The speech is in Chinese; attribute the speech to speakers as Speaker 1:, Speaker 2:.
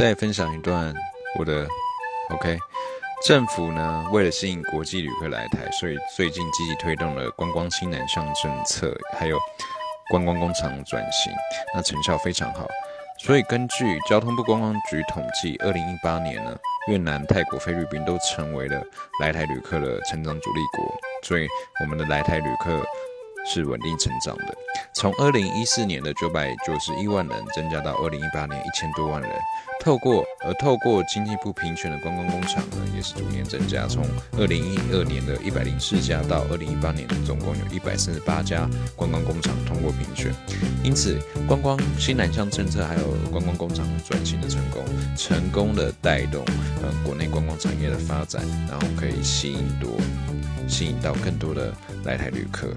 Speaker 1: 再分享一段我的 OK。政府呢，为了吸引国际旅客来台，所以最近积极推动了观光新南向政策，还有观光工厂转型，那成效非常好。所以根据交通部观光局统计，二零一八年呢，越南、泰国、菲律宾都成为了来台旅客的成长主力国，所以我们的来台旅客。是稳定成长的，从二零一四年的九百九十一万人增加到二零一八年一千多万人。透过而透过经济不平权的观光工厂呢，也是逐年增加，从二零一二年的一百零四家到二零一八年总共有一百三十八家观光工厂通过评选。因此，观光新南向政策还有观光工厂转型的成功，成功的带动呃国内观光产业的发展，然后可以吸引多吸引到更多的来台旅客。